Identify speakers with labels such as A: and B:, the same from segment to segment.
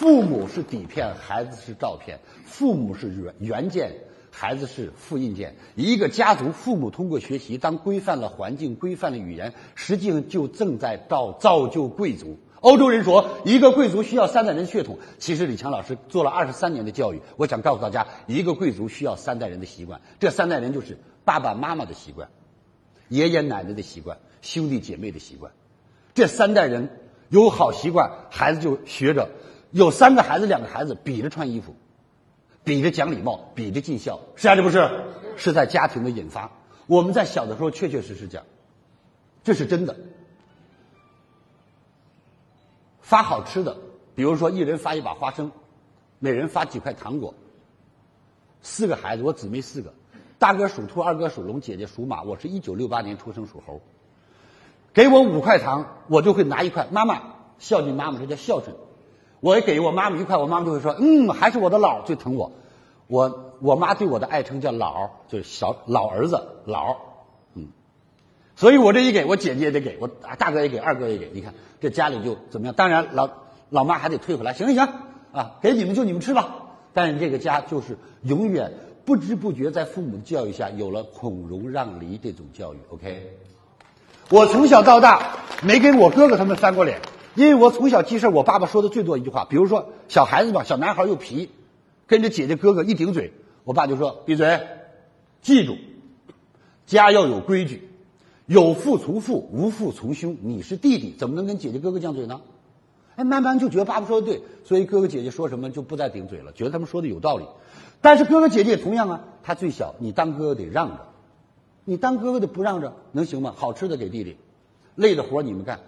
A: 父母是底片，孩子是照片；父母是原原件，孩子是复印件。一个家族，父母通过学习，当规范了环境、规范了语言，实际上就正在造造就贵族。欧洲人说，一个贵族需要三代人血统。其实李强老师做了二十三年的教育，我想告诉大家，一个贵族需要三代人的习惯。这三代人就是爸爸妈妈的习惯，爷爷奶奶的习惯，兄弟姐妹的习惯。这三代人有好习惯，孩子就学着。有三个孩子，两个孩子比着穿衣服，比着讲礼貌，比着尽孝，是还是不是？是在家庭的引发。我们在小的时候确确实实讲，这是真的。发好吃的，比如说一人发一把花生，每人发几块糖果。四个孩子，我姊妹四个，大哥属兔，二哥属龙，姐姐属马。我是一九六八年出生，属猴。给我五块糖，我就会拿一块。妈妈孝敬妈妈，这叫孝顺。我给我妈妈一块，我妈妈就会说：“嗯，还是我的姥最疼我。”我我妈对我的爱称叫姥，就是小老儿子姥，嗯。所以我这一给我姐姐也得给我大哥也给二哥也给，你看这家里就怎么样？当然老老妈还得退回来，行行行啊，给你们就你们吃吧。但是这个家就是永远不知不觉在父母的教育下有了孔融让梨这种教育。OK，我从小到大没跟我哥哥他们翻过脸。因为我从小记事我爸爸说的最多一句话，比如说小孩子吧，小男孩又皮，跟着姐姐哥哥一顶嘴，我爸就说闭嘴，记住，家要有规矩，有父从父，无父从兄。你是弟弟，怎么能跟姐姐哥哥犟嘴呢？哎，慢慢就觉得爸爸说的对，所以哥哥姐姐说什么就不再顶嘴了，觉得他们说的有道理。但是哥哥姐姐也同样啊，他最小，你当哥哥得让着，你当哥哥的不让着能行吗？好吃的给弟弟，累的活你们干，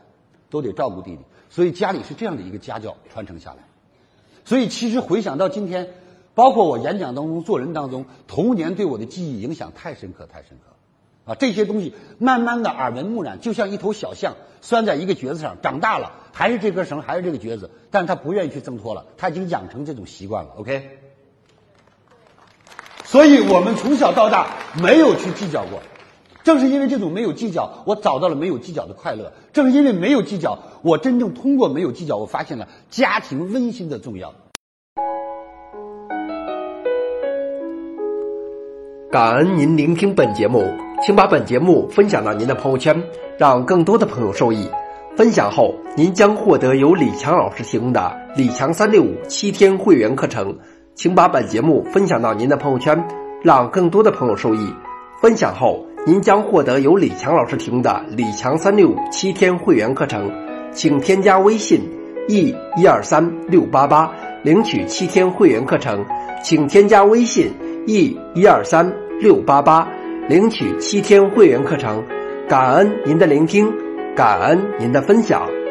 A: 都得照顾弟弟。所以家里是这样的一个家教传承下来，所以其实回想到今天，包括我演讲当中、做人当中，童年对我的记忆影响太深刻、太深刻，啊，这些东西慢慢的耳闻目染，就像一头小象拴在一个橛子上，长大了还是这根绳，还是这个橛子，但是他不愿意去挣脱了，他已经养成这种习惯了。OK，所以我们从小到大没有去计较过。正是因为这种没有计较，我找到了没有计较的快乐。正是因为没有计较，我真正通过没有计较，我发现了家庭温馨的重要。
B: 感恩您聆听本节目，请把本节目分享到您的朋友圈，让更多的朋友受益。分享后，您将获得由李强老师提供的李强三六五七天会员课程。请把本节目分享到您的朋友圈，让更多的朋友受益。分享后。您将获得由李强老师提供的李强三六五七天会员课程，请添加微信 e 一二三六八八领取七天会员课程，请添加微信 e 一二三六八八领取七天会员课程，感恩您的聆听，感恩您的分享。